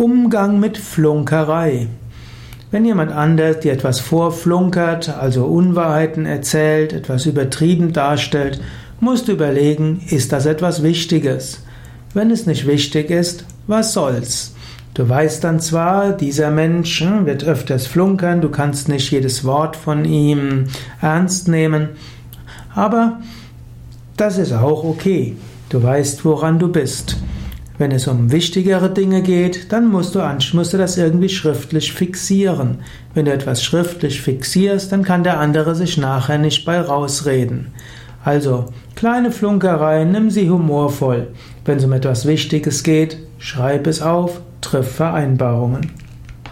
Umgang mit Flunkerei. Wenn jemand anders dir etwas vorflunkert, also Unwahrheiten erzählt, etwas übertrieben darstellt, musst du überlegen, ist das etwas Wichtiges? Wenn es nicht wichtig ist, was soll's? Du weißt dann zwar, dieser Mensch hm, wird öfters flunkern, du kannst nicht jedes Wort von ihm ernst nehmen, aber das ist auch okay. Du weißt, woran du bist. Wenn es um wichtigere Dinge geht, dann musst du, musst du das irgendwie schriftlich fixieren. Wenn du etwas schriftlich fixierst, dann kann der andere sich nachher nicht bei rausreden. Also, kleine Flunkereien, nimm sie humorvoll. Wenn es um etwas Wichtiges geht, schreib es auf, triff Vereinbarungen.